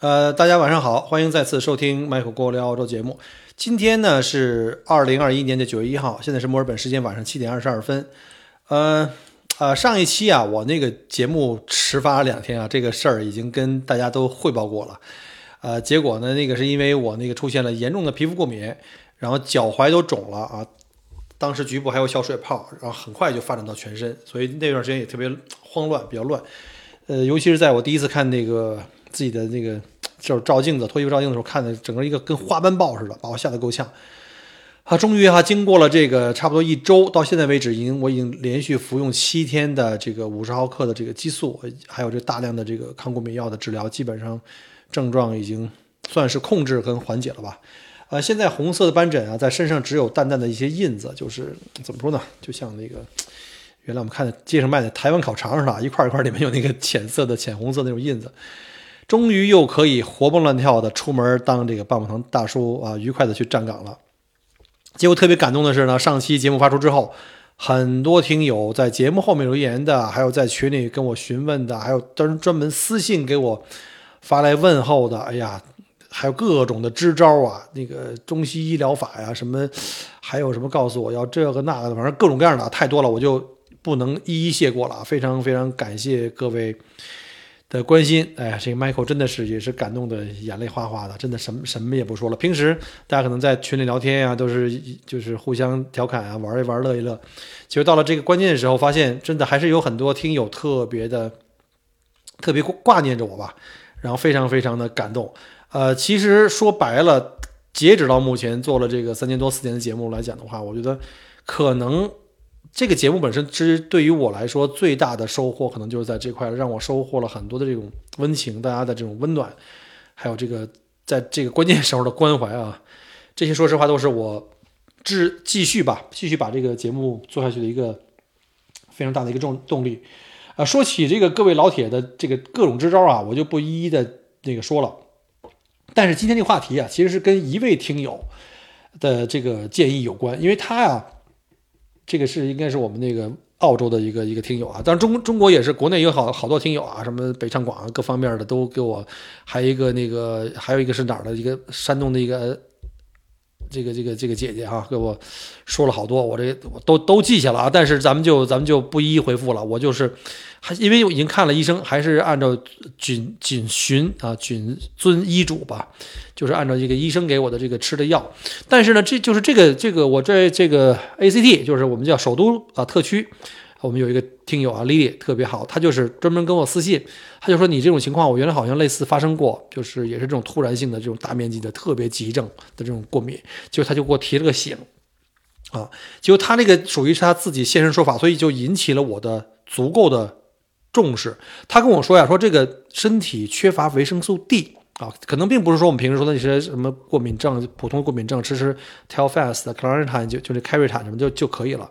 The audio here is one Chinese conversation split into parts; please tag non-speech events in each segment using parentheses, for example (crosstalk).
呃，大家晚上好，欢迎再次收听麦克郭聊澳洲节目。今天呢是二零二一年的九月一号，现在是墨尔本时间晚上七点二十二分。呃呃，上一期啊，我那个节目迟发了两天啊，这个事儿已经跟大家都汇报过了。呃，结果呢，那个是因为我那个出现了严重的皮肤过敏，然后脚踝都肿了啊，当时局部还有小水泡，然后很快就发展到全身，所以那段时间也特别慌乱，比较乱。呃，尤其是在我第一次看那个自己的那个就是照镜子、脱衣服照镜子的时候，看的整个一个跟花斑豹似的，把我吓得够呛。啊，终于哈，经过了这个差不多一周，到现在为止，已经我已经连续服用七天的这个五十毫克的这个激素，还有这大量的这个抗过敏药的治疗，基本上症状已经算是控制跟缓解了吧。呃，现在红色的斑疹啊，在身上只有淡淡的一些印子，就是怎么说呢，就像那个原来我们看的街上卖的台湾烤肠似的，一块一块里面有那个浅色的、浅红色那种印子。终于又可以活蹦乱跳的出门当这个棒棒糖大叔啊，愉快的去站岗了。结果特别感动的是呢，上期节目发出之后，很多听友在节目后面留言的，还有在群里跟我询问的，还有专专门私信给我发来问候的，哎呀，还有各种的支招啊，那个中西医疗法呀，什么，还有什么告诉我要这个那个的，反正各种各样的太多了，我就不能一一谢过了。非常非常感谢各位。的关心，哎呀，这个 Michael 真的是也是感动的眼泪哗哗的，真的什么什么也不说了。平时大家可能在群里聊天呀，都是就是互相调侃啊，玩一玩，乐一乐。其实到了这个关键的时候，发现真的还是有很多听友特别的特别挂念着我吧，然后非常非常的感动。呃，其实说白了，截止到目前做了这个三年多四年的节目来讲的话，我觉得可能。这个节目本身，其实对于我来说最大的收获，可能就是在这块，让我收获了很多的这种温情，大家的这种温暖，还有这个在这个关键时候的关怀啊，(laughs) 这些说实话都是我继继续吧，继续把这个节目做下去的一个非常大的一个重动力。啊，说起这个各位老铁的这个各种支招啊，我就不一一的那个说了。但是今天这个话题啊，其实是跟一位听友的这个建议有关，因为他呀。这个是应该是我们那个澳洲的一个一个听友啊，当然中中国也是国内有好好多听友啊，什么北上广各方面的都给我，还有一个那个还有一个是哪儿的一个山东的一个。这个这个这个姐姐哈，给我说了好多，我这我都都记下了啊。但是咱们就咱们就不一一回复了。我就是还因为我已经看了医生，还是按照谨谨循啊，谨遵医嘱吧，就是按照这个医生给我的这个吃的药。但是呢，这就是这个这个我这这个 ACT，就是我们叫首都啊特区。我们有一个听友啊丽丽特别好，他就是专门跟我私信，他就说你这种情况，我原来好像类似发生过，就是也是这种突然性的这种大面积的特别急症的这种过敏，结果他就给我提了个醒，啊，结果他那个属于是他自己现身说法，所以就引起了我的足够的重视。他跟我说呀，说这个身体缺乏维生素 D。啊，可能并不是说我们平时说的那些什么过敏症、普通过敏症，吃吃 Telfast、c l a r i t a n 就就这 Carry 坦什么就就可以了。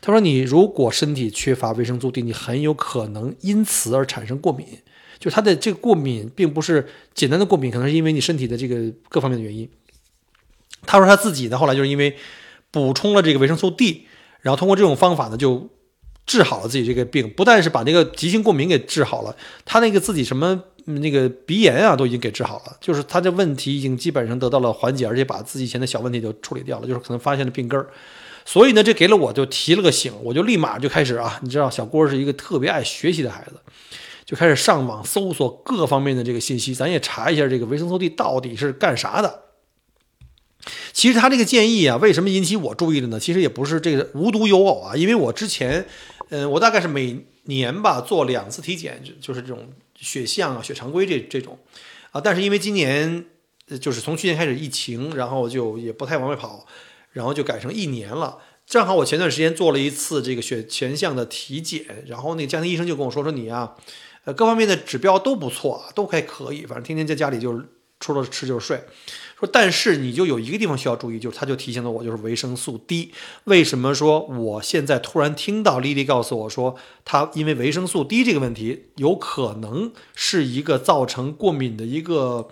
他说，你如果身体缺乏维生素 D，你很有可能因此而产生过敏。就他的这个过敏，并不是简单的过敏，可能是因为你身体的这个各方面的原因。他说他自己呢，后来就是因为补充了这个维生素 D，然后通过这种方法呢，就治好了自己这个病，不但是把那个急性过敏给治好了，他那个自己什么。那个鼻炎啊，都已经给治好了，就是他这问题已经基本上得到了缓解，而且把自己以前的小问题都处理掉了，就是可能发现了病根儿。所以呢，这给了我就提了个醒，我就立马就开始啊，你知道小郭是一个特别爱学习的孩子，就开始上网搜索各方面的这个信息，咱也查一下这个维生素 D 到底是干啥的。其实他这个建议啊，为什么引起我注意的呢？其实也不是这个无独有偶啊，因为我之前，嗯，我大概是每年吧做两次体检，就就是这种。血象啊，血常规这这种，啊，但是因为今年就是从去年开始疫情，然后就也不太往外跑，然后就改成一年了。正好我前段时间做了一次这个血全项的体检，然后那个家庭医生就跟我说说你啊，呃，各方面的指标都不错，都还可以，反正天天在家里就除了吃就是睡。说，但是你就有一个地方需要注意，就是他就提醒了我，就是维生素 D。为什么说我现在突然听到丽丽告诉我说，她因为维生素 D 这个问题，有可能是一个造成过敏的一个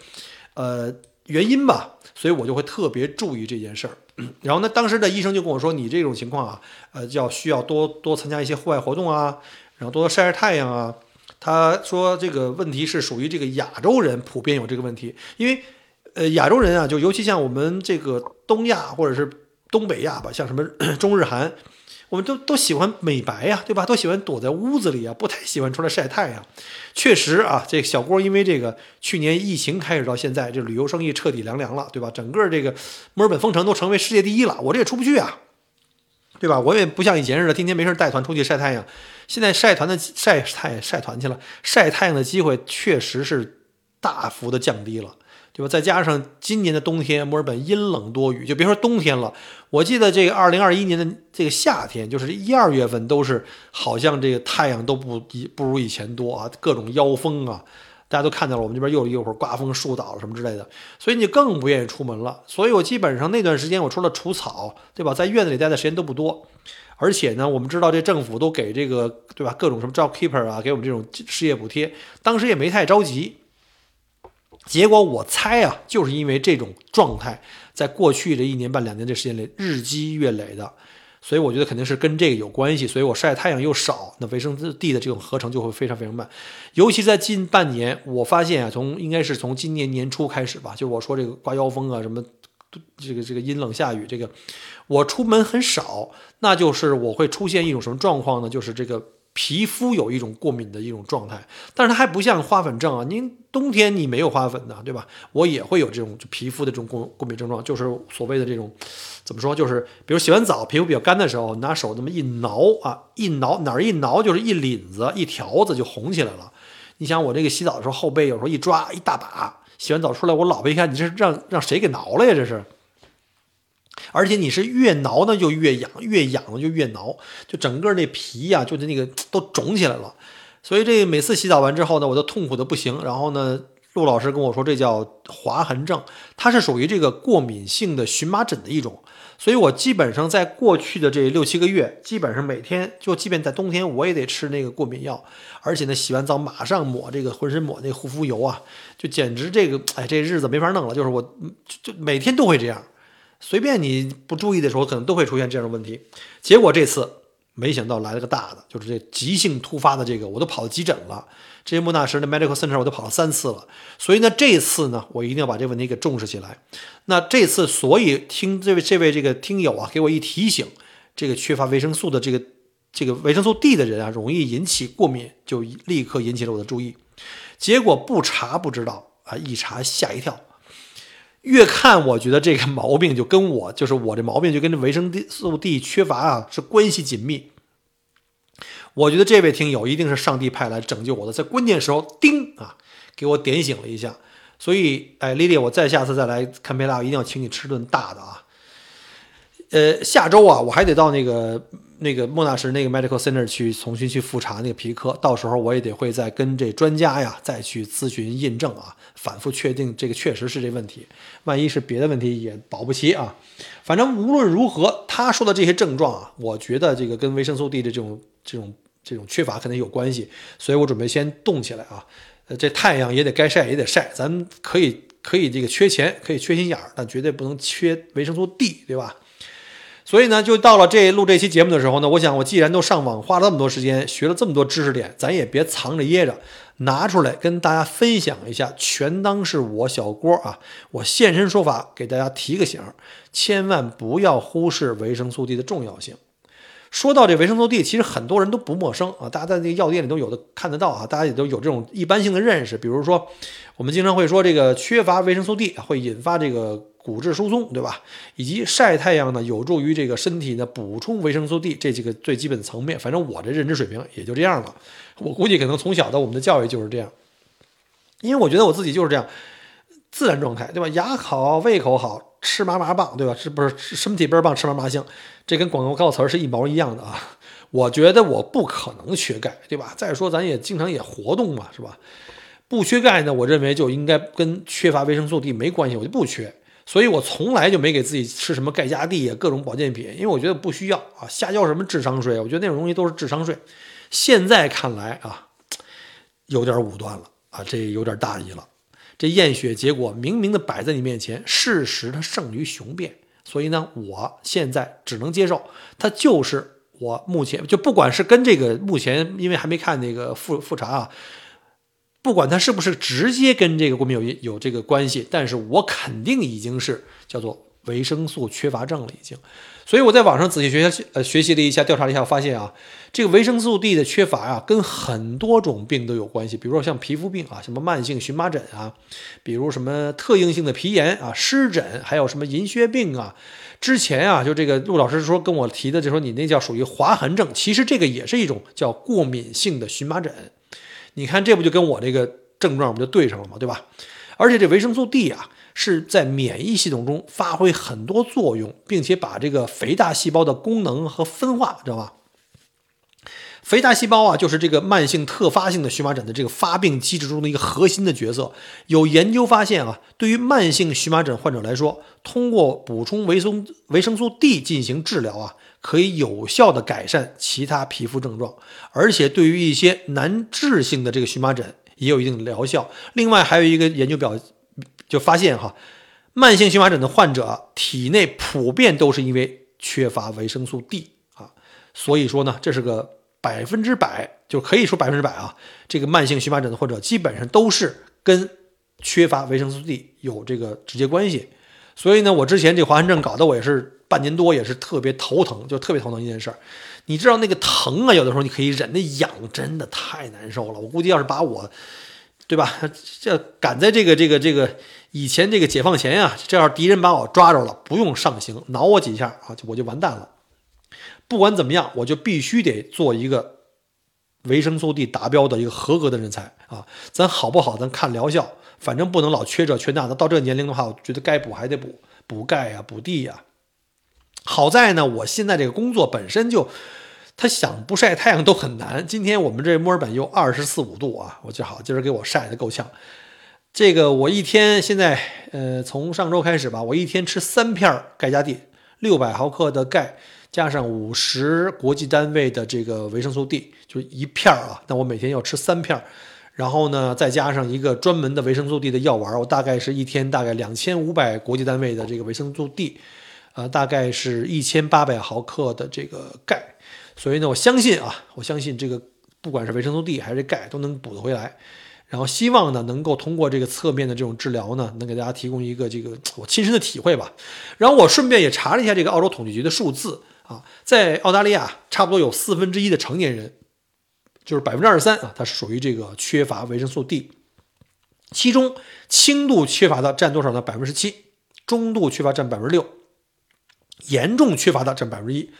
呃原因吧？所以我就会特别注意这件事儿。(clears throat) 然后呢，当时的医生就跟我说，你这种情况啊，呃，要需要多多参加一些户外活动啊，然后多多晒晒太阳啊。他说这个问题是属于这个亚洲人普遍有这个问题，因为呃亚洲人啊，就尤其像我们这个东亚或者是东北亚吧，像什么 (coughs) 中日韩。我们都都喜欢美白呀，对吧？都喜欢躲在屋子里啊，不太喜欢出来晒太阳。确实啊，这小郭因为这个去年疫情开始到现在，这旅游生意彻底凉凉了，对吧？整个这个墨尔本封城都成为世界第一了，我这也出不去啊，对吧？我也不像以前似的天天没事带团出去晒太阳。现在晒团的晒太晒团去了，晒太阳的机会确实是大幅的降低了。对吧？再加上今年的冬天，墨尔本阴冷多雨，就别说冬天了。我记得这个二零二一年的这个夏天，就是一二月份，都是好像这个太阳都不一不如以前多啊，各种妖风啊，大家都看到了。我们这边又一会儿刮风、树倒了什么之类的，所以你更不愿意出门了。所以我基本上那段时间，我除了除草，对吧，在院子里待的时间都不多。而且呢，我们知道这政府都给这个，对吧，各种什么 job keeper 啊，给我们这种失业补贴，当时也没太着急。结果我猜啊，就是因为这种状态，在过去这一年半两年这时间里日积月累的，所以我觉得肯定是跟这个有关系。所以我晒太阳又少，那维生素 D 的这种合成就会非常非常慢。尤其在近半年，我发现啊，从应该是从今年年初开始吧，就我说这个刮妖风啊，什么这个这个阴冷下雨，这个我出门很少，那就是我会出现一种什么状况呢？就是这个。皮肤有一种过敏的一种状态，但是它还不像花粉症啊。您冬天你没有花粉的，对吧？我也会有这种皮肤的这种过过敏症状，就是所谓的这种怎么说？就是比如洗完澡皮肤比较干的时候，拿手那么一挠啊，一挠哪儿一挠就是一领子一条子就红起来了。你想我这个洗澡的时候后背有时候一抓一大把，洗完澡出来我老婆一看，你这是让让谁给挠了呀？这是。而且你是越挠呢就越痒，越痒就越挠，就整个那皮呀，就是那个都肿起来了。所以这每次洗澡完之后呢，我都痛苦的不行。然后呢，陆老师跟我说这叫划痕症，它是属于这个过敏性的荨麻疹的一种。所以我基本上在过去的这六七个月，基本上每天就即便在冬天我也得吃那个过敏药，而且呢洗完澡马上抹这个浑身抹那护肤油啊，就简直这个哎这日子没法弄了，就是我就就每天都会这样。随便你不注意的时候，可能都会出现这样的问题。结果这次没想到来了个大的，就是这急性突发的这个，我都跑到急诊了。这些莫纳什的 medical center 我都跑了三次了。所以呢，这次呢，我一定要把这个问题给重视起来。那这次，所以听这位这位这个听友啊，给我一提醒，这个缺乏维生素的这个这个维生素 D 的人啊，容易引起过敏，就立刻引起了我的注意。结果不查不知道啊，一查吓一跳。越看，我觉得这个毛病就跟我就是我这毛病就跟这维生素 D 缺乏啊是关系紧密。我觉得这位听友一定是上帝派来拯救我的，在关键时候叮啊给我点醒了一下。所以，哎，丽丽，我再下次再来看贝拉，一定要请你吃顿大的啊。呃，下周啊，我还得到那个那个莫纳什那个 medical center 去重新去复查那个皮科，到时候我也得会再跟这专家呀再去咨询印证啊，反复确定这个确实是这问题，万一是别的问题也保不齐啊。反正无论如何，他说的这些症状啊，我觉得这个跟维生素 D 的这种这种这种缺乏可能有关系，所以我准备先动起来啊。呃，这太阳也得该晒也得晒，咱可以可以这个缺钱，可以缺心眼儿，但绝对不能缺维生素 D，对吧？所以呢，就到了这录这期节目的时候呢，我想我既然都上网花了这么多时间，学了这么多知识点，咱也别藏着掖着，拿出来跟大家分享一下，全当是我小郭啊，我现身说法，给大家提个醒，千万不要忽视维生素 D 的重要性。说到这维生素 D，其实很多人都不陌生啊，大家在那个药店里都有的看得到啊，大家也都有这种一般性的认识。比如说，我们经常会说这个缺乏维生素 D 会引发这个。骨质疏松，对吧？以及晒太阳呢，有助于这个身体呢补充维生素 D 这几个最基本的层面。反正我这认知水平也就这样了。我估计可能从小的我们的教育就是这样，因为我觉得我自己就是这样自然状态，对吧？牙好，胃口好，吃嘛嘛棒，对吧？是不是身体倍儿棒，吃嘛嘛香？这跟广告告词是一毛一样的啊！我觉得我不可能缺钙，对吧？再说咱也经常也活动嘛，是吧？不缺钙呢，我认为就应该跟缺乏维生素 D 没关系，我就不缺。所以我从来就没给自己吃什么钙加地啊，各种保健品，因为我觉得不需要啊，瞎交什么智商税？我觉得那种东西都是智商税。现在看来啊，(tsk) 有点武断了啊，这有点大意了。这验血结果明明的摆在你面前，事实它胜于雄辩。所以呢，我现在只能接受它就是我目前就不管是跟这个目前因为还没看那个复复查啊，不管它是不是直接跟这个过敏有有这个关系，但是我肯定已经是叫做维生素缺乏症了，已经。所以我在网上仔细学习呃学习了一下，调查了一下，发现啊，这个维生素 D 的缺乏啊，跟很多种病都有关系。比如说像皮肤病啊，什么慢性荨麻疹啊，比如什么特应性的皮炎啊、湿疹，还有什么银屑病啊。之前啊，就这个陆老师说跟我提的，就说你那叫属于划痕症，其实这个也是一种叫过敏性的荨麻疹。你看这不就跟我这个症状不就对上了吗？对吧？而且这维生素 D 啊。是在免疫系统中发挥很多作用，并且把这个肥大细胞的功能和分化，知道吧？肥大细胞啊，就是这个慢性特发性的荨麻疹的这个发病机制中的一个核心的角色。有研究发现啊，对于慢性荨麻疹患者来说，通过补充维生维生素 D 进行治疗啊，可以有效的改善其他皮肤症状，而且对于一些难治性的这个荨麻疹也有一定的疗效。另外还有一个研究表。就发现哈，慢性荨麻疹的患者体内普遍都是因为缺乏维生素 D 啊，所以说呢，这是个百分之百，就可以说百分之百啊，这个慢性荨麻疹的患者基本上都是跟缺乏维生素 D 有这个直接关系。所以呢，我之前这华痕症搞得我也是半年多，也是特别头疼，就特别头疼一件事儿。你知道那个疼啊，有的时候你可以忍，那痒真的太难受了。我估计要是把我。对吧？这赶在这个这个这个以前这个解放前呀，这要敌人把我抓着了，不用上刑，挠我几下啊，我就完蛋了。不管怎么样，我就必须得做一个维生素 D 达标的一个合格的人才啊。咱好不好？咱看疗效，反正不能老缺这缺那的。到这年龄的话，我觉得该补还得补，补钙呀，补 D 呀。好在呢，我现在这个工作本身就。他想不晒太阳都很难。今天我们这墨尔本又二十四五度啊，我就好，今儿给我晒得够呛。这个我一天现在，呃，从上周开始吧，我一天吃三片钙加 D，六百毫克的钙加上五十国际单位的这个维生素 D，就一片儿啊。那我每天要吃三片，然后呢，再加上一个专门的维生素 D 的药丸，我大概是一天大概两千五百国际单位的这个维生素 D，呃，大概是一千八百毫克的这个钙。所以呢，我相信啊，我相信这个不管是维生素 D 还是钙都能补得回来，然后希望呢能够通过这个侧面的这种治疗呢，能给大家提供一个这个我亲身的体会吧。然后我顺便也查了一下这个澳洲统计局的数字啊，在澳大利亚差不多有四分之一的成年人，就是百分之二十三啊，它是属于这个缺乏维生素 D，其中轻度缺乏的占多少呢？百分之七，中度缺乏占百分之六，严重缺乏的占百分之一。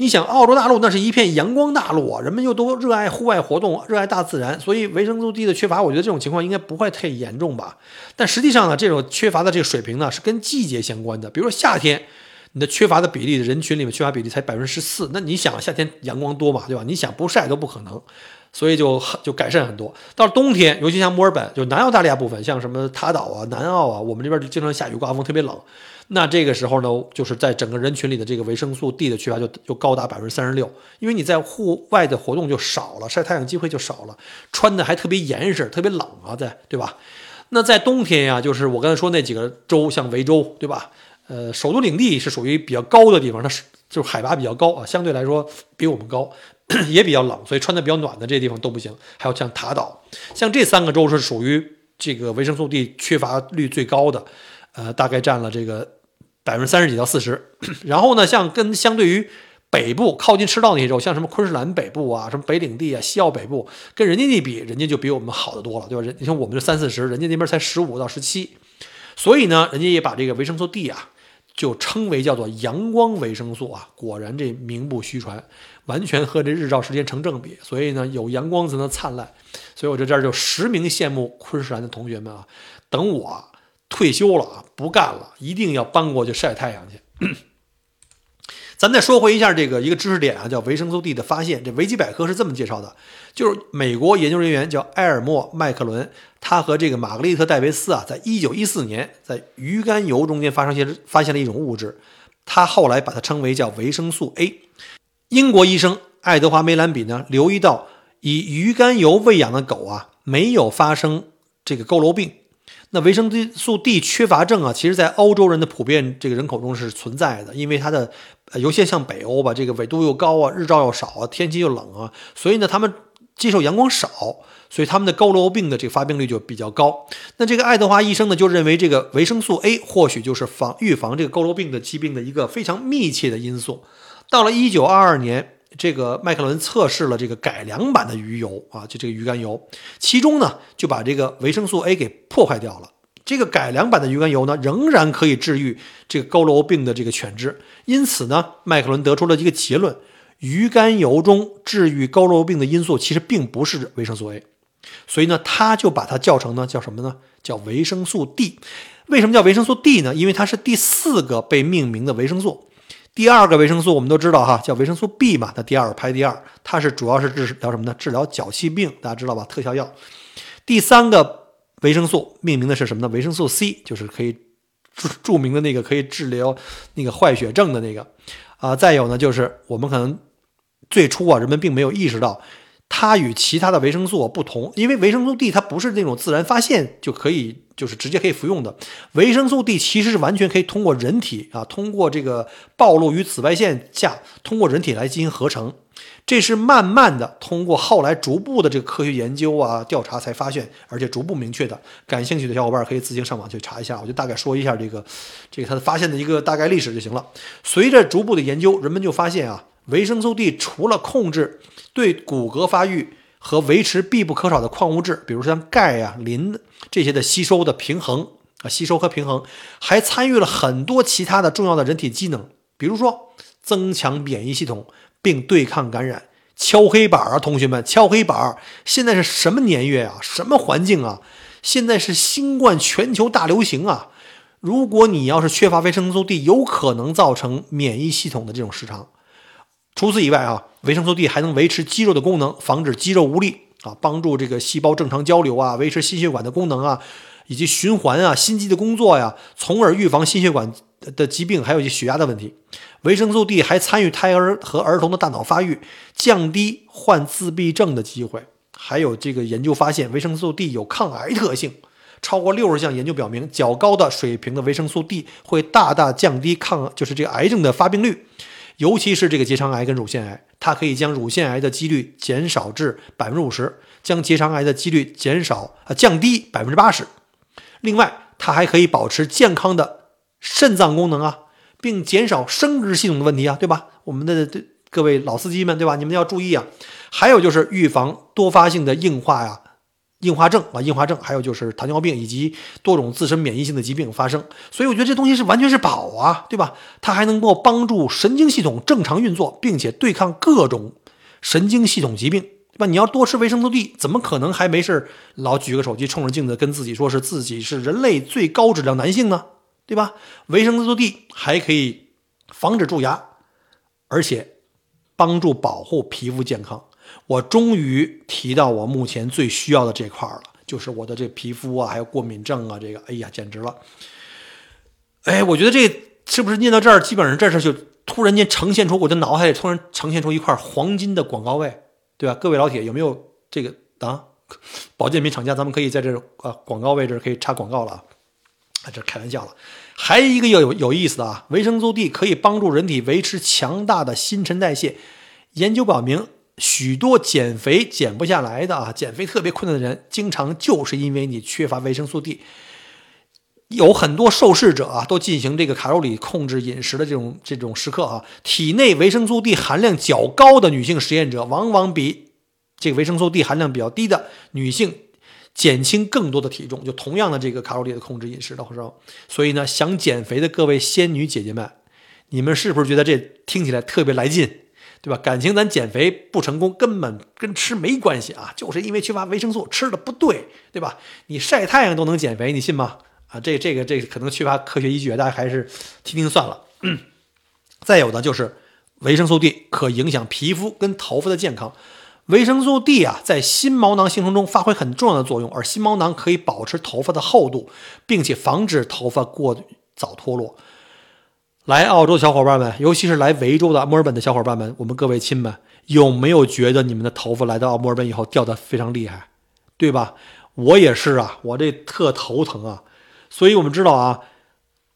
你想，澳洲大陆那是一片阳光大陆啊，人们又都热爱户外活动，热爱大自然，所以维生素 D 的缺乏，我觉得这种情况应该不会太严重吧。但实际上呢，这种缺乏的这个水平呢，是跟季节相关的。比如说夏天，你的缺乏的比例，人群里面缺乏比例才百分之十四，那你想夏天阳光多嘛，对吧？你想不晒都不可能，所以就就改善很多。到了冬天，尤其像墨尔本，就南澳大利亚部分，像什么塔岛啊、南澳啊，我们这边就经常下雨刮风，特别冷。那这个时候呢，就是在整个人群里的这个维生素 D 的缺乏就就高达百分之三十六，因为你在户外的活动就少了，晒太阳机会就少了，穿的还特别严实，特别冷啊，在对吧？那在冬天呀，就是我刚才说那几个州，像维州，对吧？呃，首都领地是属于比较高的地方，它是就是海拔比较高啊，相对来说比我们高，(coughs) 也比较冷，所以穿的比较暖的这些地方都不行。还有像塔岛，像这三个州是属于这个维生素 D 缺乏率最高的，呃，大概占了这个。百分之三十几到四十，(clears throat) 然后呢，像跟相对于北部靠近赤道那些州，像什么昆士兰北部啊，什么北领地啊，西澳北部，跟人家那比，人家就比我们好得多了，对吧？人你像我们这三四十，人家那边才十五到十七，所以呢，人家也把这个维生素 D 啊，就称为叫做阳光维生素啊。果然这名不虚传，完全和这日照时间成正比。所以呢，有阳光才能灿烂。所以我在这儿就实名羡慕昆士兰的同学们啊，等我。退休了啊，不干了，一定要搬过去晒太阳去。(clears throat) 咱再说回一下这个一个知识点啊，叫维生素 D 的发现。这维基百科是这么介绍的：就是美国研究人员叫埃尔默·麦克伦，他和这个玛格丽特·戴维斯啊，在一九一四年在鱼肝油中间发生些发现了一种物质，他后来把它称为叫维生素 A。英国医生爱德华·梅兰比呢，留意到以鱼肝油喂养的狗啊，没有发生这个佝偻病。那维生素 D 缺乏症啊，其实在欧洲人的普遍这个人口中是存在的，因为它的，呃尤其像北欧吧，这个纬度又高啊，日照又少啊，天气又冷啊，所以呢，他们接受阳光少，所以他们的佝偻病的这个发病率就比较高。那这个爱德华医生呢，就认为这个维生素 A 或许就是防预防这个佝偻病的疾病的一个非常密切的因素。到了一九二二年。这个麦克伦测试了这个改良版的鱼油啊，就这个鱼肝油，其中呢就把这个维生素 A 给破坏掉了。这个改良版的鱼肝油呢，仍然可以治愈这个佝偻病的这个犬只。因此呢，麦克伦得出了一个结论：鱼肝油中治愈佝偻病的因素其实并不是维生素 A。所以呢，他就把它叫成呢叫什么呢？叫维生素 D。为什么叫维生素 D 呢？因为它是第四个被命名的维生素。第二个维生素我们都知道哈，叫维生素 B 嘛，它第二排第二，它是主要是治疗什么呢？治疗脚气病，大家知道吧？特效药。第三个维生素命名的是什么呢？维生素 C，就是可以著著名的那个可以治疗那个坏血症的那个啊。再有呢，就是我们可能最初啊，人们并没有意识到。它与其他的维生素不同，因为维生素 D 它不是那种自然发现就可以，就是直接可以服用的。维生素 D 其实是完全可以通过人体啊，通过这个暴露于紫外线下，通过人体来进行合成。这是慢慢的通过后来逐步的这个科学研究啊调查才发现，而且逐步明确的。感兴趣的小伙伴可以自行上网去查一下，我就大概说一下这个这个它的发现的一个大概历史就行了。随着逐步的研究，人们就发现啊。维生素 D 除了控制对骨骼发育和维持必不可少的矿物质，比如像钙呀、磷这些的吸收的平衡啊，吸收和平衡，还参与了很多其他的重要的人体机能，比如说增强免疫系统并对抗感染。敲黑板啊，同学们，敲黑板！现在是什么年月啊？什么环境啊？现在是新冠全球大流行啊！如果你要是缺乏维生素 D，有可能造成免疫系统的这种失常。除此以外啊，维生素 D 还能维持肌肉的功能，防止肌肉无力啊，帮助这个细胞正常交流啊，维持心血管的功能啊，以及循环啊，心肌的工作呀，从而预防心血管的疾病，还有一些血压的问题。维生素 D 还参与胎儿和儿童的大脑发育，降低患自闭症的机会。还有这个研究发现，维生素 D 有抗癌特性，超过六十项研究表明，较高的水平的维生素 D 会大大降低抗就是这个癌症的发病率。尤其是这个结肠癌跟乳腺癌，它可以将乳腺癌的几率减少至百分之五十，将结肠癌的几率减少啊降低百分之八十。另外，它还可以保持健康的肾脏功能啊，并减少生殖系统的问题啊，对吧？我们的各位老司机们，对吧？你们要注意啊。还有就是预防多发性的硬化呀。硬化症啊，硬化症，还有就是糖尿病以及多种自身免疫性的疾病发生，所以我觉得这东西是完全是宝啊，对吧？它还能够帮助神经系统正常运作，并且对抗各种神经系统疾病，对吧？你要多吃维生素 D，怎么可能还没事老举个手机冲着镜子跟自己说是自己是人类最高质量男性呢？对吧？维生素 D 还可以防止蛀牙，而且帮助保护皮肤健康。我终于提到我目前最需要的这块了，就是我的这皮肤啊，还有过敏症啊，这个，哎呀，简直了！哎，我觉得这是不是念到这儿，基本上这事就突然间呈现出我的脑海里突然呈现出一块黄金的广告位，对吧？各位老铁有没有这个啊？(laughs) 保健品厂家，咱们可以在这啊广告位置可以插广告了啊，这开玩笑了。还有一个有有意思的啊，维生素 D 可以帮助人体维持强大的新陈代谢，研究表明。许多减肥减不下来的啊，减肥特别困难的人，经常就是因为你缺乏维生素 D。有很多受试者啊，都进行这个卡路里控制饮食的这种这种时刻啊，体内维生素 D 含量较高的女性实验者，往往比这个维生素 D 含量比较低的女性减轻更多的体重。就同样的这个卡路里的控制饮食的时候，所以呢，想减肥的各位仙女姐姐们，你们是不是觉得这听起来特别来劲？对吧？感情咱减肥不成功，根本跟吃没关系啊，就是因为缺乏维生素，吃的不对，对吧？你晒太阳都能减肥，你信吗？啊，这这个这个可能缺乏科学依据，大家还是听听算了。再有的就是维生素 D 可影响皮肤跟头发的健康。维生素 D 啊，在新毛囊形成中发挥很重要的作用，而新毛囊可以保持头发的厚度，并且防止头发过早脱落。来澳洲的小伙伴们，尤其是来维州的墨尔本的小伙伴们，我们各位亲们，有没有觉得你们的头发来到墨尔本以后掉的非常厉害，对吧？我也是啊，我这特头疼啊。所以我们知道啊，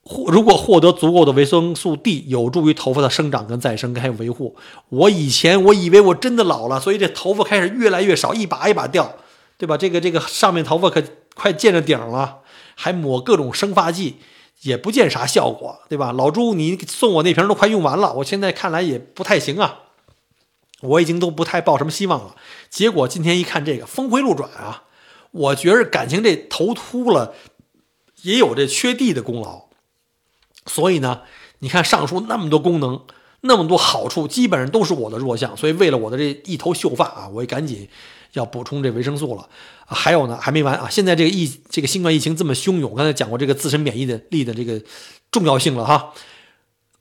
获如果获得足够的维生素 D，有助于头发的生长跟再生，还有维护。我以前我以为我真的老了，所以这头发开始越来越少，一把一把掉，对吧？这个这个上面头发可快见着顶了，还抹各种生发剂，也不见啥效果，对吧？老朱，你送我那瓶都快用完了，我现在看来也不太行啊。我已经都不太抱什么希望了。结果今天一看这个峰回路转啊，我觉着感情这头秃了。也有这缺地的功劳，所以呢，你看上述那么多功能，那么多好处，基本上都是我的弱项。所以为了我的这一头秀发啊，我也赶紧要补充这维生素了。还有呢，还没完啊！现在这个疫这个新冠疫情这么汹涌，刚才讲过这个自身免疫的力的这个重要性了哈。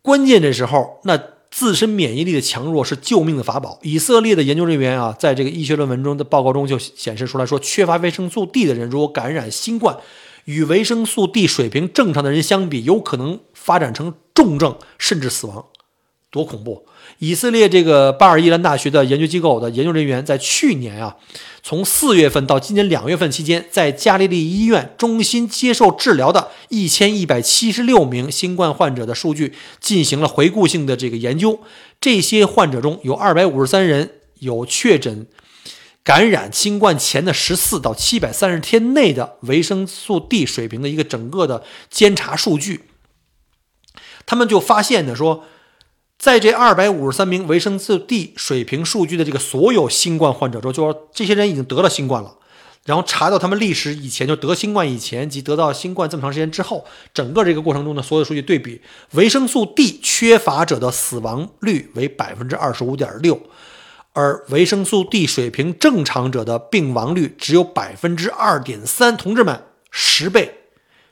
关键这时候，那自身免疫力的强弱是救命的法宝。以色列的研究人员啊，在这个医学论文中的报告中就显示出来说，缺乏维生素 D 的人，如果感染新冠。与维生素 D 水平正常的人相比，有可能发展成重症甚至死亡，多恐怖！以色列这个巴尔伊兰大学的研究机构的研究人员在去年啊，从四月份到今年两月份期间，在加利利医院中心接受治疗的一千一百七十六名新冠患者的数据进行了回顾性的这个研究，这些患者中有二百五十三人有确诊。感染新冠前的十四到七百三十天内的维生素 D 水平的一个整个的监察数据，他们就发现呢，说在这二百五十三名维生素 D 水平数据的这个所有新冠患者中，就说这些人已经得了新冠了，然后查到他们历史以前就得新冠以前及得到新冠这么长时间之后，整个这个过程中的所有数据对比，维生素 D 缺乏者的死亡率为百分之二十五点六。而维生素 D 水平正常者的病亡率只有百分之二点三，同志们，十倍，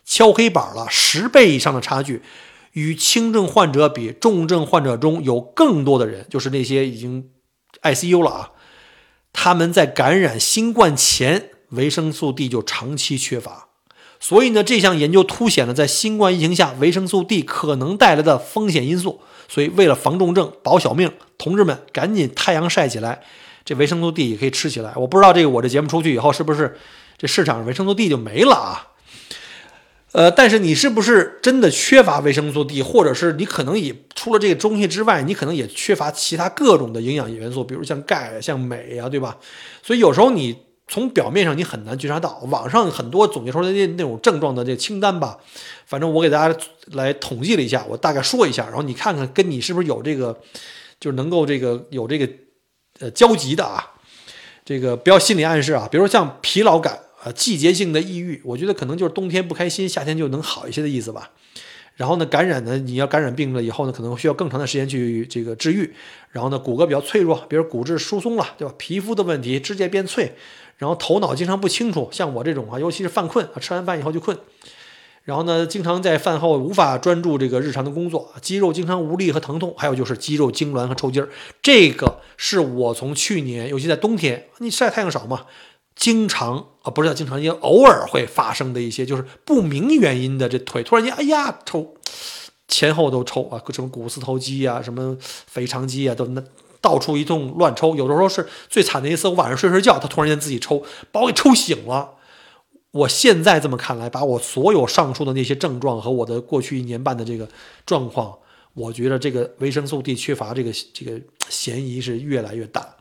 敲黑板了，十倍以上的差距。与轻症患者比，重症患者中有更多的人，就是那些已经 ICU 了啊，他们在感染新冠前，维生素 D 就长期缺乏。所以呢，这项研究凸显了在新冠疫情下维生素 D 可能带来的风险因素。所以，为了防重症、保小命，同志们赶紧太阳晒起来，这维生素 D 也可以吃起来。我不知道这个我这节目出去以后，是不是这市场维生素 D 就没了啊？呃，但是你是不是真的缺乏维生素 D，或者是你可能也除了这个东西之外，你可能也缺乏其他各种的营养元素，比如像钙、像镁啊，对吧？所以有时候你从表面上你很难觉察到，网上很多总结出来的那种症状的这清单吧。反正我给大家来统计了一下，我大概说一下，然后你看看跟你是不是有这个，就是能够这个有这个呃交集的啊，这个不要心理暗示啊，比如说像疲劳感啊、季节性的抑郁，我觉得可能就是冬天不开心，夏天就能好一些的意思吧。然后呢，感染呢，你要感染病了以后呢，可能需要更长的时间去这个治愈。然后呢，骨骼比较脆弱，比如骨质疏松了，对吧？皮肤的问题，指甲变脆，然后头脑经常不清楚，像我这种啊，尤其是犯困啊，吃完饭以后就困。然后呢，经常在饭后无法专注这个日常的工作，肌肉经常无力和疼痛，还有就是肌肉痉挛和抽筋儿。这个是我从去年，尤其在冬天，你晒太阳少嘛，经常啊，不是叫经常，也偶尔会发生的一些就是不明原因的这腿突然间，哎呀抽，前后都抽啊，什么股四头肌啊，什么腓肠肌啊，都那到处一通乱抽。有的时候是最惨的一次，我晚上睡睡觉，他突然间自己抽，把我给抽醒了。我现在这么看来，把我所有上述的那些症状和我的过去一年半的这个状况，我觉得这个维生素 D 缺乏这个这个嫌疑是越来越大。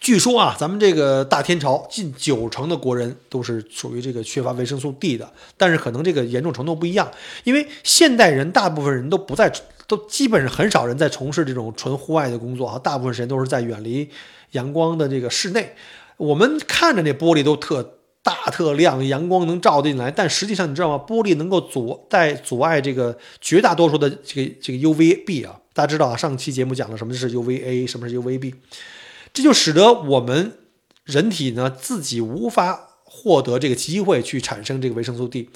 据说啊，咱们这个大天朝近九成的国人都是属于这个缺乏维生素 D 的，但是可能这个严重程度不一样，因为现代人大部分人都不在，都基本上很少人在从事这种纯户外的工作啊，大部分时间都是在远离阳光的这个室内。我们看着那玻璃都特。大特亮，阳光能照进来，但实际上你知道吗？玻璃能够阻在阻碍这个绝大多数的这个这个 UVB 啊，大家知道啊，上期节目讲了什么是 UVA，什么是 UVB，这就使得我们人体呢自己无法获得这个机会去产生这个维生素 D。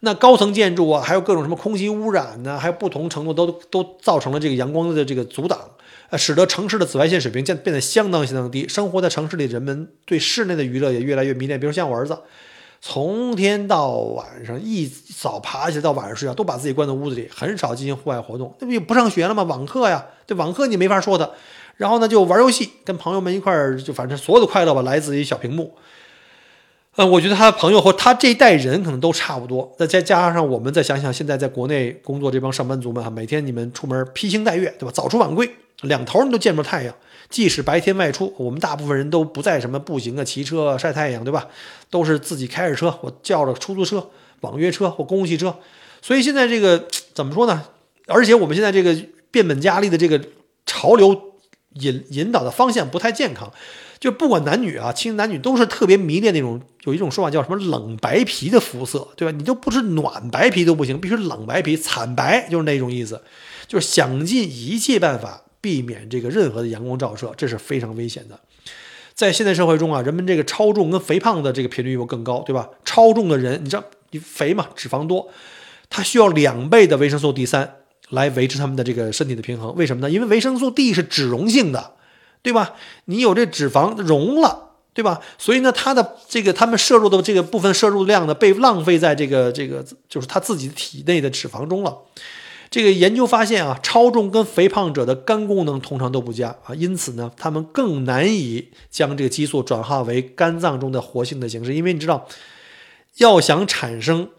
那高层建筑啊，还有各种什么空气污染呢，还有不同程度都都造成了这个阳光的这个阻挡。呃，使得城市的紫外线水平变变得相当相当低。生活在城市里，人们对室内的娱乐也越来越迷恋。比如像我儿子，从天到晚上一早爬起来到晚上睡觉，都把自己关在屋子里，很少进行户外活动。那不也不上学了吗？网课呀，这网课你没法说的。然后呢，就玩游戏，跟朋友们一块儿，就反正所有的快乐吧，来自于小屏幕。呃，我觉得他的朋友和他这一代人可能都差不多。再再加上我们再想想，现在在国内工作这帮上班族们哈，每天你们出门披星戴月，对吧？早出晚归，两头你都见不着太阳。即使白天外出，我们大部分人都不在什么步行啊、骑车啊、晒太阳，对吧？都是自己开着车，我叫着出租车、网约车或公共汽车。所以现在这个怎么说呢？而且我们现在这个变本加厉的这个潮流引引导的方向不太健康。就不管男女啊，其实男女都是特别迷恋那种有一种说法叫什么冷白皮的肤色，对吧？你都不是暖白皮都不行，必须冷白皮，惨白就是那种意思，就是想尽一切办法避免这个任何的阳光照射，这是非常危险的。在现代社会中啊，人们这个超重跟肥胖的这个频率又更高，对吧？超重的人，你知道你肥嘛，脂肪多，他需要两倍的维生素 D 三来维持他们的这个身体的平衡。为什么呢？因为维生素 D 是脂溶性的。对吧？你有这脂肪溶了，对吧？所以呢，它的这个他们摄入的这个部分摄入量呢，被浪费在这个这个就是他自己体内的脂肪中了。这个研究发现啊，超重跟肥胖者的肝功能通常都不佳啊，因此呢，他们更难以将这个激素转化为肝脏中的活性的形式。因为你知道，要想产生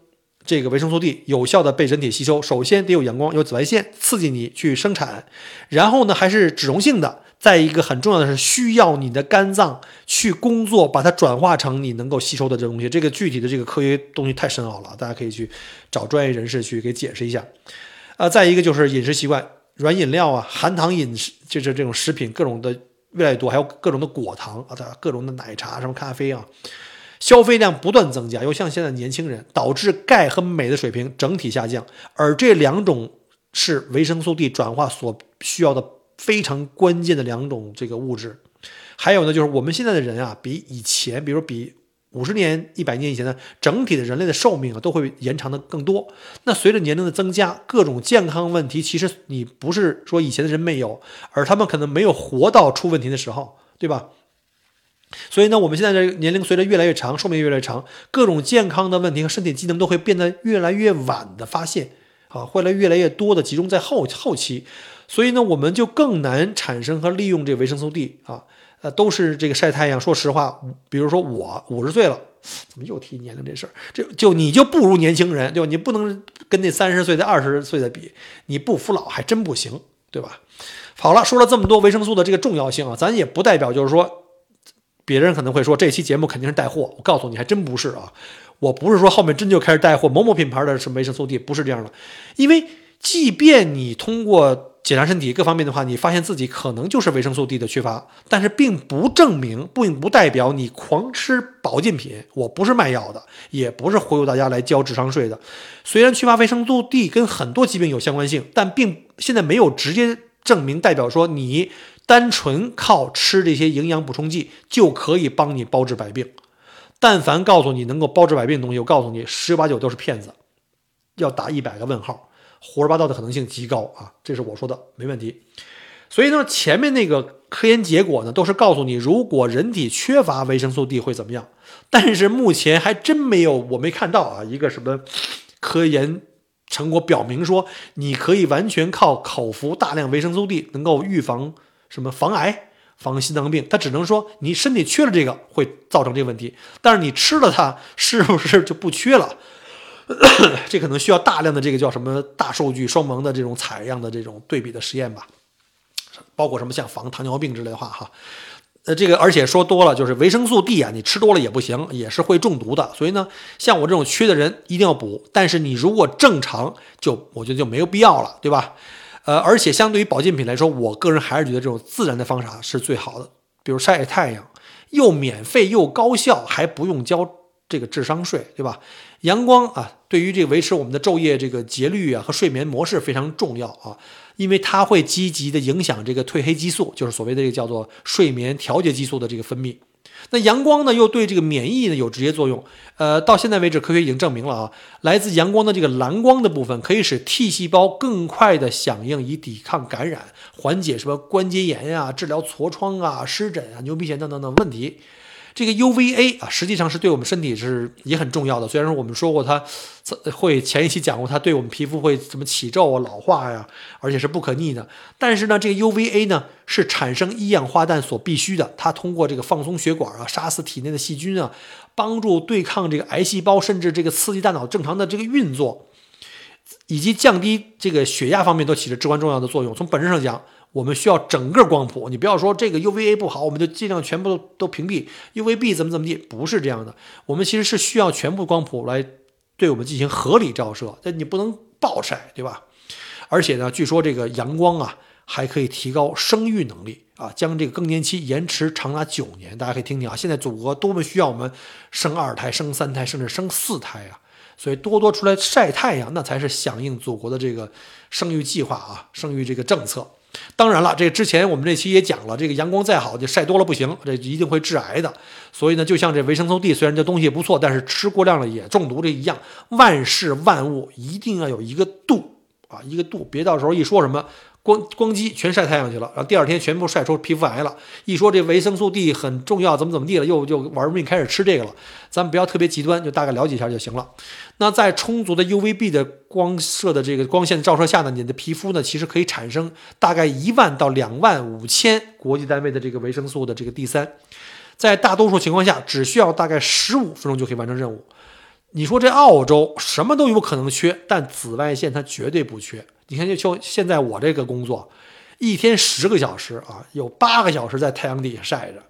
这个维生素 D 有效的被人体吸收，首先得有阳光、有紫外线刺激你去生产，然后呢，还是脂溶性的。再一个很重要的是，需要你的肝脏去工作，把它转化成你能够吸收的这东西。这个具体的这个科学东西太深奥了，大家可以去找专业人士去给解释一下。呃，再一个就是饮食习惯，软饮料啊，含糖饮食就是这种食品，各种的越来越多，还有各种的果糖啊，各种的奶茶、什么咖啡啊，消费量不断增加。又像现在年轻人，导致钙和镁的水平整体下降，而这两种是维生素 D 转化所需要的。非常关键的两种这个物质，还有呢，就是我们现在的人啊，比以前，比如比五十年、一百年以前呢整体的人类的寿命啊，都会延长的更多。那随着年龄的增加，各种健康问题，其实你不是说以前的人没有，而他们可能没有活到出问题的时候，对吧？所以呢，我们现在的年龄随着越来越长，寿命越来越长，各种健康的问题和身体机能都会变得越来越晚的发现，啊，会来越来越多的集中在后后期。所以呢，我们就更难产生和利用这维生素 D 啊，呃，都是这个晒太阳。说实话，比如说我五十岁了，怎么又提年龄这事儿？这就你就不如年轻人，对吧？你不能跟那三十岁的、二十岁的比，你不服老还真不行，对吧？好了，说了这么多维生素的这个重要性啊，咱也不代表就是说，别人可能会说这期节目肯定是带货，我告诉你还真不是啊，我不是说后面真就开始带货某某品牌的什么维生素 D，不是这样的，因为即便你通过。检查身体各方面的话，你发现自己可能就是维生素 D 的缺乏，但是并不证明，并不代表你狂吃保健品。我不是卖药的，也不是忽悠大家来交智商税的。虽然缺乏维生素 D 跟很多疾病有相关性，但并现在没有直接证明，代表说你单纯靠吃这些营养补充剂就可以帮你包治百病。但凡告诉你能够包治百病的东西，我告诉你十有八九都是骗子，要打一百个问号。胡说八道的可能性极高啊，这是我说的，没问题。所以呢，前面那个科研结果呢，都是告诉你，如果人体缺乏维生素 D 会怎么样。但是目前还真没有，我没看到啊，一个什么科研成果表明说，你可以完全靠口服大量维生素 D 能够预防什么防癌、防心脏病。它只能说你身体缺了这个会造成这个问题，但是你吃了它是不是就不缺了？(coughs) 这可能需要大量的这个叫什么大数据双盲的这种采样的这种对比的实验吧，包括什么像防糖尿病之类的话哈，呃，这个而且说多了就是维生素 D 啊，你吃多了也不行，也是会中毒的。所以呢，像我这种缺的人一定要补，但是你如果正常，就我觉得就没有必要了，对吧？呃，而且相对于保健品来说，我个人还是觉得这种自然的方法是最好的，比如晒晒太阳，又免费又高效，还不用交。这个智商税，对吧？阳光啊，对于这个维持我们的昼夜这个节律啊和睡眠模式非常重要啊，因为它会积极的影响这个褪黑激素，就是所谓的这个叫做睡眠调节激素的这个分泌。那阳光呢，又对这个免疫呢有直接作用。呃，到现在为止，科学已经证明了啊，来自阳光的这个蓝光的部分可以使 T 细胞更快的响应，以抵抗感染，缓解什么关节炎呀、治疗痤疮啊、湿疹啊、牛皮癣等等等问题。这个 UVA 啊，实际上是对我们身体是也很重要的。虽然说我们说过它会前一期讲过，它对我们皮肤会什么起皱啊、老化呀，而且是不可逆的。但是呢，这个 UVA 呢是产生一氧化氮所必须的。它通过这个放松血管啊，杀死体内的细菌啊，帮助对抗这个癌细胞，甚至这个刺激大脑正常的这个运作，以及降低这个血压方面都起着至关重要的作用。从本质上讲。我们需要整个光谱，你不要说这个 UVA 不好，我们就尽量全部都都屏蔽 UVB 怎么怎么地，不是这样的。我们其实是需要全部光谱来对我们进行合理照射，但你不能暴晒，对吧？而且呢，据说这个阳光啊还可以提高生育能力啊，将这个更年期延迟长达九年。大家可以听听啊，现在祖国多么需要我们生二胎、生三胎，甚至生四胎啊！所以多多出来晒太阳，那才是响应祖国的这个生育计划啊，生育这个政策。当然了，这之前我们这期也讲了，这个阳光再好，就晒多了不行，这一定会致癌的。所以呢，就像这维生素 D，虽然这东西不错，但是吃过量了也中毒这一样。万事万物一定要有一个度啊，一个度，别到时候一说什么。光光机全晒太阳去了，然后第二天全部晒出皮肤癌了。一说这维生素 D 很重要，怎么怎么地了，又又玩命开始吃这个了。咱们不要特别极端，就大概了解一下就行了。那在充足的 UVB 的光射的这个光线照射下呢，你的皮肤呢其实可以产生大概一万到两万五千国际单位的这个维生素的这个 D 三，在大多数情况下只需要大概十五分钟就可以完成任务。你说这澳洲什么都有可能缺，但紫外线它绝对不缺。你看，就就现在我这个工作，一天十个小时啊，有八个小时在太阳底下晒着。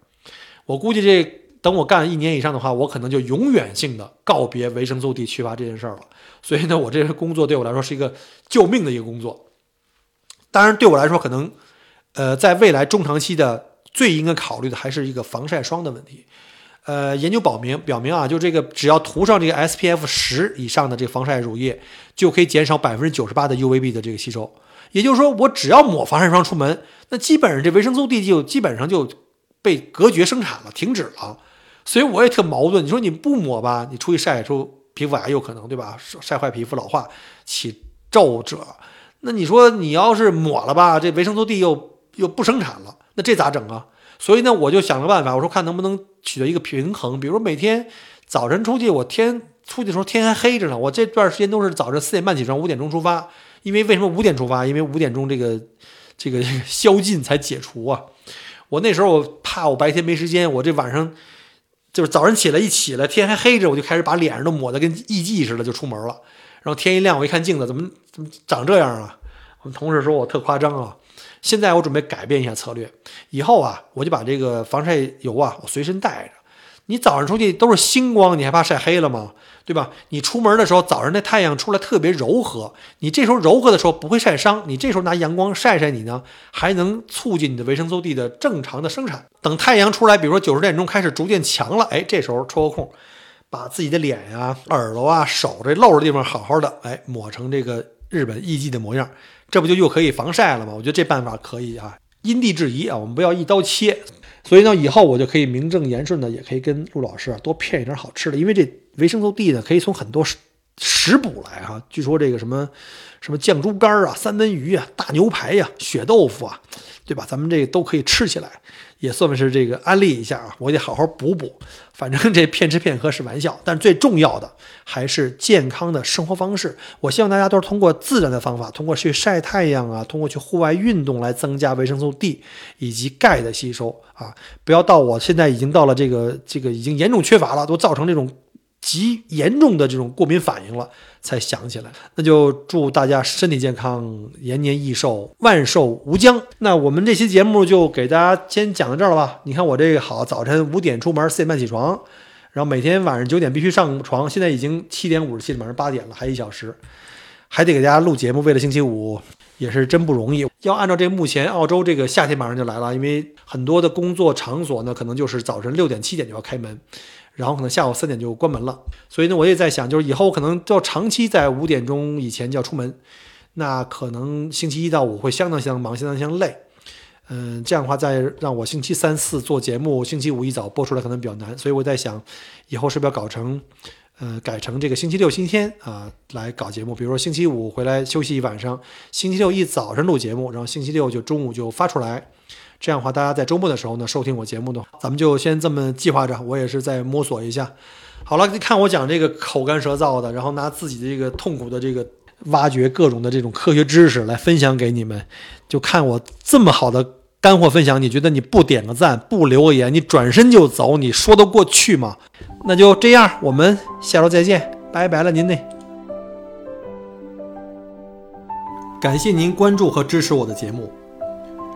我估计这等我干一年以上的话，我可能就永远性的告别维生素 D 缺乏这件事儿了。所以呢，我这个工作对我来说是一个救命的一个工作。当然，对我来说，可能呃，在未来中长期的最应该考虑的还是一个防晒霜的问题。呃，研究表明，表明啊，就这个只要涂上这个 SPF 十以上的这个防晒乳液，就可以减少百分之九十八的 UVB 的这个吸收。也就是说，我只要抹防晒霜出门，那基本上这维生素 D 就基本上就被隔绝生产了，停止了。所以我也特矛盾。你说你不抹吧，你出去晒出皮肤癌有可能，对吧？晒坏皮肤、老化、起皱褶。那你说你要是抹了吧，这维生素 D 又又不生产了，那这咋整啊？所以呢，我就想了办法，我说看能不能取得一个平衡。比如每天早晨出去，我天出去的时候天还黑着呢，我这段时间都是早晨四点半起床，五点钟出发。因为为什么五点出发？因为五点钟这个这个宵禁才解除啊。我那时候我怕我白天没时间，我这晚上就是早上起来一起来天还黑着，我就开始把脸上都抹得跟艺妓似的就出门了。然后天一亮，我一看镜子，怎么怎么长这样啊？我们同事说我特夸张啊。现在我准备改变一下策略，以后啊，我就把这个防晒油啊，我随身带着。你早上出去都是星光，你还怕晒黑了吗？对吧？你出门的时候，早上那太阳出来特别柔和，你这时候柔和的时候不会晒伤，你这时候拿阳光晒晒你呢，还能促进你的维生素 D 的正常的生产。等太阳出来，比如说九十点钟开始逐渐强了，哎，这时候抽个空，把自己的脸呀、耳朵啊、手这露着地方好好的，哎，抹成这个日本艺妓的模样。这不就又可以防晒了吗？我觉得这办法可以啊，因地制宜啊，我们不要一刀切。所以呢，以后我就可以名正言顺的，也可以跟陆老师啊多骗一点好吃的，因为这维生素 D 呢，可以从很多食食补来哈。据说这个什么什么酱猪肝啊、三文鱼啊、大牛排呀、血豆腐啊，对吧？咱们这都可以吃起来。也算是这个安利一下啊，我得好好补补。反正这骗吃骗喝是玩笑，但最重要的还是健康的生活方式。我希望大家都是通过自然的方法，通过去晒太阳啊，通过去户外运动来增加维生素 D 以及钙的吸收啊。不要到我现在已经到了这个这个已经严重缺乏了，都造成这种。极严重的这种过敏反应了，才想起来。那就祝大家身体健康，延年益寿，万寿无疆。那我们这期节目就给大家先讲到这儿了吧？你看我这个好，早晨五点出门，四点半起床，然后每天晚上九点必须上床。现在已经七点五十七，马上八点了，还一小时，还得给大家录节目。为了星期五，也是真不容易。要按照这目前澳洲这个夏天马上就来了，因为很多的工作场所呢，可能就是早晨六点七点就要开门。然后可能下午三点就关门了，所以呢，我也在想，就是以后可能要长期在五点钟以前就要出门，那可能星期一到五会相当相当忙，相当相当累。嗯，这样的话再让我星期三四做节目，星期五一早播出来可能比较难，所以我在想，以后是不是要搞成，呃，改成这个星期六、星期天啊来搞节目，比如说星期五回来休息一晚上，星期六一早上录节目，然后星期六就中午就发出来。这样的话，大家在周末的时候呢收听我节目的话，咱们就先这么计划着。我也是在摸索一下。好了，看我讲这个口干舌燥的，然后拿自己的这个痛苦的这个挖掘各种的这种科学知识来分享给你们，就看我这么好的干货分享，你觉得你不点个赞，不留个言，你转身就走，你说得过去吗？那就这样，我们下周再见，拜拜了您嘞。感谢您关注和支持我的节目。